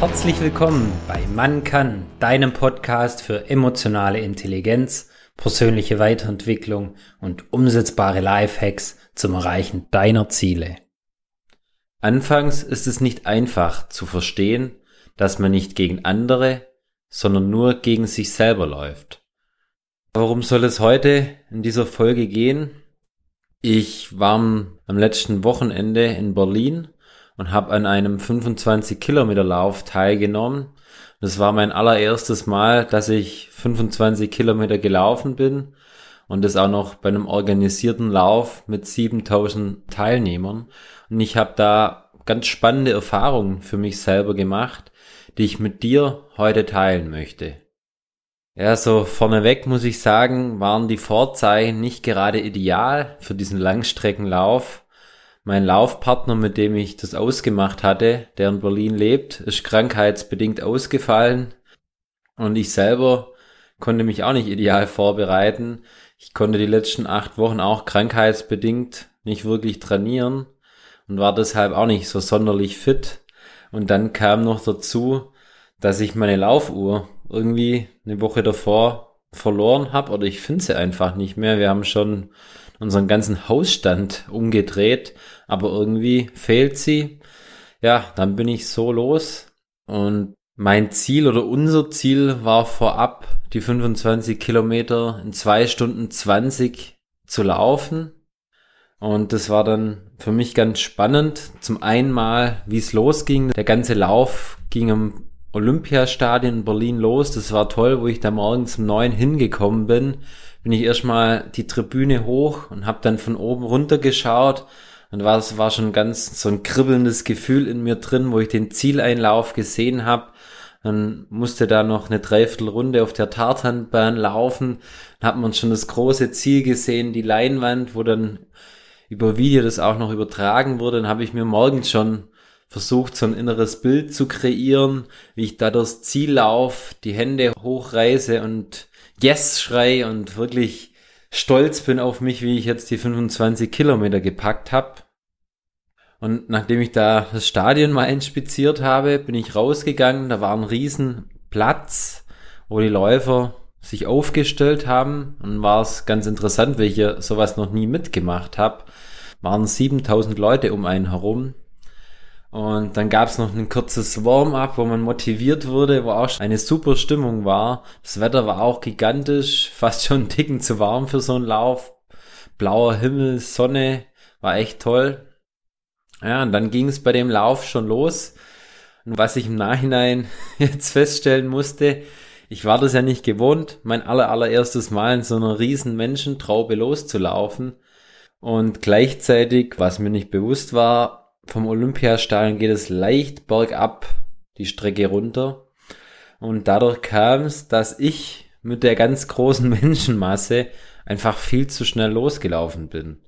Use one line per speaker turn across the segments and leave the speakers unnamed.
Herzlich willkommen bei Man kann, deinem Podcast für emotionale Intelligenz, persönliche Weiterentwicklung und umsetzbare Lifehacks zum Erreichen deiner Ziele. Anfangs ist es nicht einfach zu verstehen, dass man nicht gegen andere, sondern nur gegen sich selber läuft. Worum soll es heute in dieser Folge gehen? Ich war am letzten Wochenende in Berlin und habe an einem 25 Kilometer Lauf teilgenommen. Das war mein allererstes Mal, dass ich 25 Kilometer gelaufen bin und das auch noch bei einem organisierten Lauf mit 7000 Teilnehmern. Und ich habe da ganz spannende Erfahrungen für mich selber gemacht, die ich mit dir heute teilen möchte. Ja, so vorneweg muss ich sagen, waren die Vorzeichen nicht gerade ideal für diesen Langstreckenlauf. Mein Laufpartner, mit dem ich das ausgemacht hatte, der in Berlin lebt, ist krankheitsbedingt ausgefallen und ich selber konnte mich auch nicht ideal vorbereiten. Ich konnte die letzten acht Wochen auch krankheitsbedingt nicht wirklich trainieren und war deshalb auch nicht so sonderlich fit. Und dann kam noch dazu, dass ich meine Laufuhr irgendwie eine Woche davor verloren habe oder ich finde sie einfach nicht mehr. Wir haben schon unseren ganzen Hausstand umgedreht, aber irgendwie fehlt sie. Ja, dann bin ich so los und mein Ziel oder unser Ziel war vorab, die 25 Kilometer in zwei Stunden 20 zu laufen. Und das war dann für mich ganz spannend. Zum einen mal, wie es losging. Der ganze Lauf ging am Olympiastadion in Berlin los. Das war toll, wo ich da morgens um neun hingekommen bin bin ich erstmal die Tribüne hoch und habe dann von oben runter geschaut und war, es war schon ganz so ein kribbelndes Gefühl in mir drin, wo ich den Zieleinlauf gesehen habe. Dann musste da noch eine Dreiviertelrunde auf der Tartanbahn laufen. Dann hat man schon das große Ziel gesehen, die Leinwand, wo dann über Video das auch noch übertragen wurde. Dann habe ich mir morgens schon versucht, so ein inneres Bild zu kreieren, wie ich da durchs Ziel lauf, die Hände hochreiße und Yes-Schrei und wirklich stolz bin auf mich, wie ich jetzt die 25 Kilometer gepackt habe. Und nachdem ich da das Stadion mal inspiziert habe, bin ich rausgegangen. Da war ein riesen Platz, wo die Läufer sich aufgestellt haben. Und war es ganz interessant, weil ich ja sowas noch nie mitgemacht habe. Waren 7000 Leute um einen herum. Und dann gab's noch ein kurzes Warm-up, wo man motiviert wurde, wo auch eine super Stimmung war. Das Wetter war auch gigantisch, fast schon ein Ticken zu warm für so einen Lauf. Blauer Himmel, Sonne, war echt toll. Ja, und dann ging es bei dem Lauf schon los. Und was ich im Nachhinein jetzt feststellen musste, ich war das ja nicht gewohnt, mein aller, allererstes Mal in so einer riesen Menschentraube loszulaufen. Und gleichzeitig, was mir nicht bewusst war, vom Olympiastadion geht es leicht bergab die Strecke runter. Und dadurch kam es, dass ich mit der ganz großen Menschenmasse einfach viel zu schnell losgelaufen bin.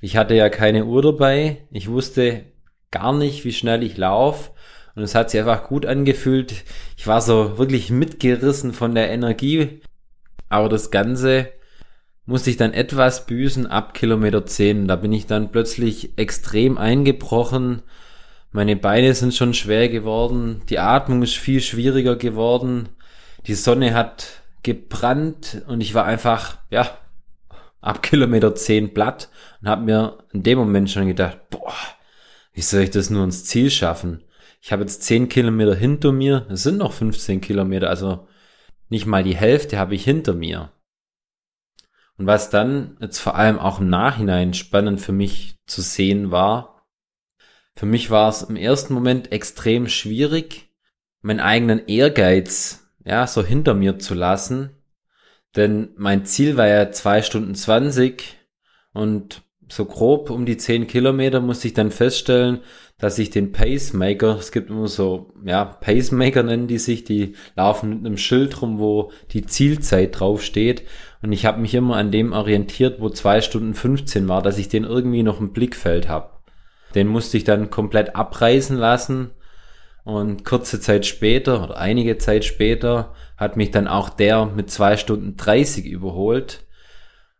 Ich hatte ja keine Uhr dabei. Ich wusste gar nicht, wie schnell ich laufe. Und es hat sich einfach gut angefühlt. Ich war so wirklich mitgerissen von der Energie. Aber das Ganze musste ich dann etwas büßen ab Kilometer 10. Da bin ich dann plötzlich extrem eingebrochen. Meine Beine sind schon schwer geworden. Die Atmung ist viel schwieriger geworden. Die Sonne hat gebrannt und ich war einfach, ja, ab Kilometer 10 platt und habe mir in dem Moment schon gedacht, boah, wie soll ich das nur ins Ziel schaffen? Ich habe jetzt 10 Kilometer hinter mir, es sind noch 15 Kilometer, also nicht mal die Hälfte habe ich hinter mir. Und was dann jetzt vor allem auch im Nachhinein spannend für mich zu sehen war, für mich war es im ersten Moment extrem schwierig, meinen eigenen Ehrgeiz, ja, so hinter mir zu lassen. Denn mein Ziel war ja zwei Stunden zwanzig und so grob um die zehn Kilometer musste ich dann feststellen, dass ich den Pacemaker, es gibt immer so, ja, Pacemaker nennen die sich, die laufen mit einem Schild rum, wo die Zielzeit draufsteht. Und ich habe mich immer an dem orientiert, wo zwei Stunden 15 war, dass ich den irgendwie noch im Blickfeld habe. Den musste ich dann komplett abreißen lassen. Und kurze Zeit später oder einige Zeit später hat mich dann auch der mit zwei Stunden 30 überholt.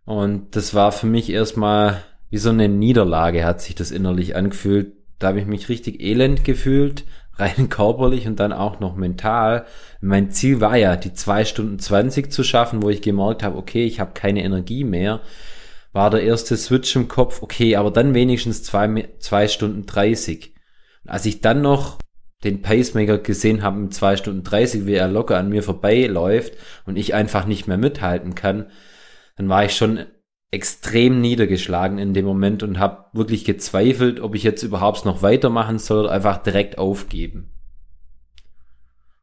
Und das war für mich erstmal wie so eine Niederlage hat sich das innerlich angefühlt. Da habe ich mich richtig elend gefühlt,
rein körperlich und dann auch noch mental. Mein Ziel war ja, die zwei Stunden zwanzig zu schaffen, wo ich gemerkt habe, okay, ich habe keine Energie mehr. War der erste Switch im Kopf, okay, aber dann wenigstens zwei, zwei Stunden dreißig. Als ich dann noch den Pacemaker gesehen habe in zwei Stunden dreißig, wie er locker an mir vorbeiläuft und ich einfach nicht mehr mithalten kann, dann war ich schon extrem niedergeschlagen in dem Moment und habe wirklich gezweifelt, ob ich jetzt überhaupt noch weitermachen soll oder einfach direkt aufgeben.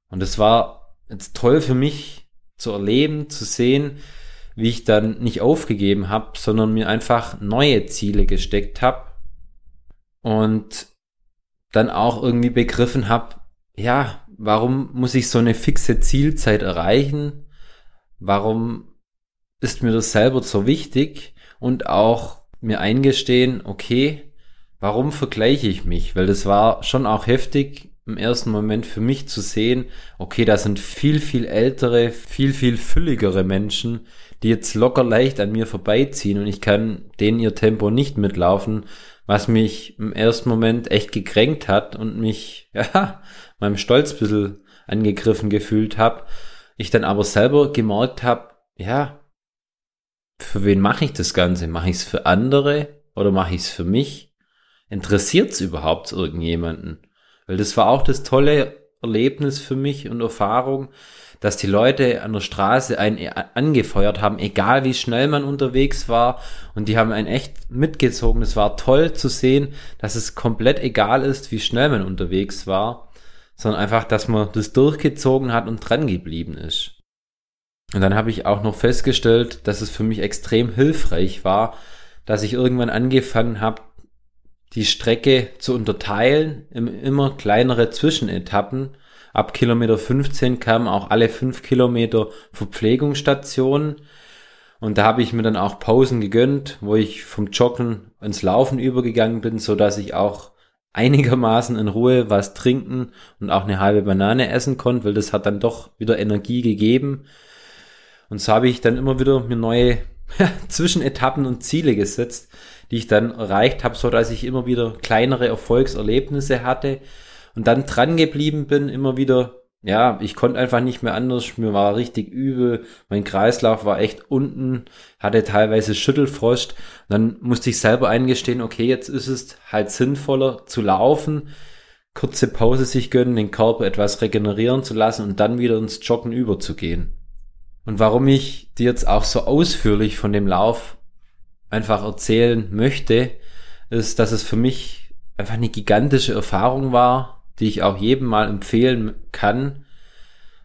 Und es war jetzt toll für mich zu erleben, zu sehen, wie ich dann nicht aufgegeben habe, sondern mir einfach neue Ziele gesteckt habe und dann auch irgendwie begriffen habe, ja, warum muss ich so eine fixe Zielzeit erreichen? Warum ist mir das selber so wichtig und auch mir eingestehen, okay, warum vergleiche ich mich? Weil das war schon auch heftig im ersten Moment für mich zu sehen, okay, da sind viel, viel ältere, viel, viel fülligere Menschen, die jetzt locker leicht an mir vorbeiziehen und ich kann denen ihr Tempo nicht mitlaufen, was mich im ersten Moment echt gekränkt hat und mich, ja, meinem Stolz ein bisschen angegriffen gefühlt habe. Ich dann aber selber gemerkt habe, ja, für wen mache ich das Ganze? Mache ich es für andere oder mache ich es für mich? Interessiert es überhaupt irgendjemanden? Weil das war auch das tolle Erlebnis für mich und Erfahrung, dass die Leute an der Straße einen angefeuert haben, egal wie schnell man unterwegs war. Und die haben einen echt mitgezogen. Es war toll zu sehen, dass es komplett egal ist, wie schnell man unterwegs war, sondern einfach, dass man das durchgezogen hat und dran geblieben ist. Und dann habe ich auch noch festgestellt, dass es für mich extrem hilfreich war, dass ich irgendwann angefangen habe, die Strecke zu unterteilen in immer kleinere Zwischenetappen. Ab Kilometer 15 kamen auch alle fünf Kilometer Verpflegungsstationen. Und da habe ich mir dann auch Pausen gegönnt, wo ich vom Joggen ins Laufen übergegangen bin, so dass ich auch einigermaßen in Ruhe was trinken und auch eine halbe Banane essen konnte, weil das hat dann doch wieder Energie gegeben. Und so habe ich dann immer wieder mir neue Zwischenetappen und Ziele gesetzt, die ich dann erreicht habe, so dass ich immer wieder kleinere Erfolgserlebnisse hatte und dann dran geblieben bin, immer wieder ja, ich konnte einfach nicht mehr anders. Mir war richtig übel. Mein Kreislauf war echt unten, hatte teilweise Schüttelfrost. dann musste ich selber eingestehen, okay, jetzt ist es halt sinnvoller zu laufen, kurze Pause sich gönnen, den Körper etwas regenerieren zu lassen und dann wieder ins Joggen überzugehen. Und warum ich dir jetzt auch so ausführlich von dem Lauf einfach erzählen möchte, ist, dass es für mich einfach eine gigantische Erfahrung war, die ich auch jedem mal empfehlen kann,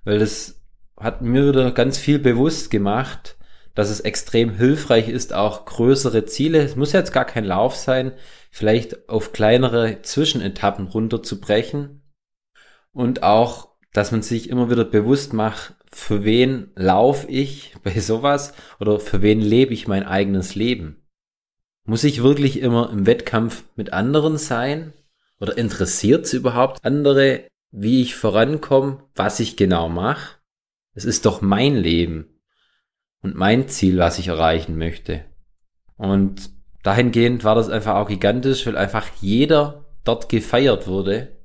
weil das hat mir wieder ganz viel bewusst gemacht, dass es extrem hilfreich ist, auch größere Ziele, es muss jetzt gar kein Lauf sein, vielleicht auf kleinere Zwischenetappen runterzubrechen. Und auch, dass man sich immer wieder bewusst macht, für wen laufe ich bei sowas oder für wen lebe ich mein eigenes Leben? Muss ich wirklich immer im Wettkampf mit anderen sein? Oder interessiert es überhaupt andere, wie ich vorankomme, was ich genau mache? Es ist doch mein Leben und mein Ziel, was ich erreichen möchte. Und dahingehend war das einfach auch gigantisch, weil einfach jeder dort gefeiert wurde.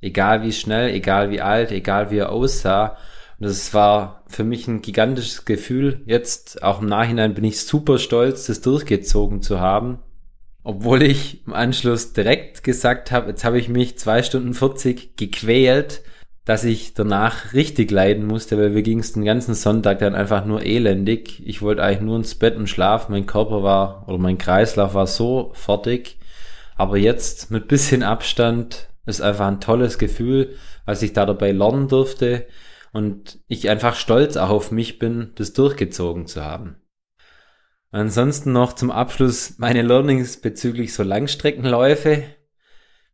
Egal wie schnell, egal wie alt, egal wie er aussah. Und das war für mich ein gigantisches Gefühl. Jetzt, auch im Nachhinein, bin ich super stolz, das durchgezogen zu haben. Obwohl ich im Anschluss direkt gesagt habe, jetzt habe ich mich zwei Stunden 40 gequält, dass ich danach richtig leiden musste, weil wir ging es den ganzen Sonntag dann einfach nur elendig. Ich wollte eigentlich nur ins Bett und schlafen. Mein Körper war oder mein Kreislauf war so fertig. Aber jetzt mit bisschen Abstand ist einfach ein tolles Gefühl, was ich da dabei lernen durfte und ich einfach stolz auch auf mich bin, das durchgezogen zu haben. Ansonsten noch zum Abschluss meine Learnings bezüglich so Langstreckenläufe.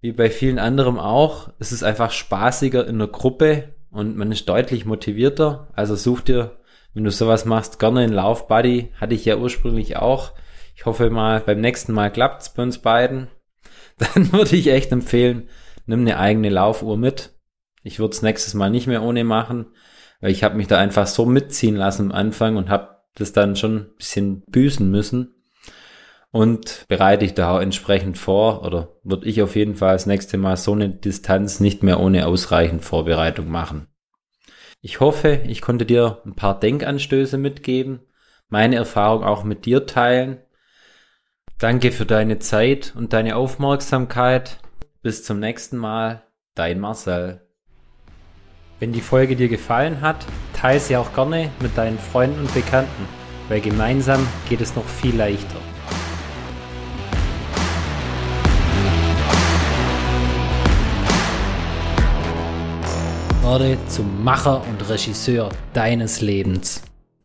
Wie bei vielen anderen auch, es ist einfach spaßiger in der Gruppe und man ist deutlich motivierter. Also such dir, wenn du sowas machst, gerne einen Laufbuddy. Hatte ich ja ursprünglich auch. Ich hoffe mal, beim nächsten Mal klappt's bei uns beiden. Dann würde ich echt empfehlen, nimm eine eigene Laufuhr mit. Ich würde es nächstes Mal nicht mehr ohne machen, weil ich habe mich da einfach so mitziehen lassen am Anfang und habe das dann schon ein bisschen büßen müssen. und bereite dich da auch entsprechend vor oder würde ich auf jeden Fall das nächste Mal so eine Distanz nicht mehr ohne ausreichend Vorbereitung machen. Ich hoffe, ich konnte dir ein paar Denkanstöße mitgeben, meine Erfahrung auch mit dir teilen. Danke für deine Zeit und deine Aufmerksamkeit. Bis zum nächsten Mal, dein Marcel.
Wenn die Folge dir gefallen hat, teile sie auch gerne mit deinen Freunden und Bekannten, weil gemeinsam geht es noch viel leichter. Werde zum Macher und Regisseur deines Lebens.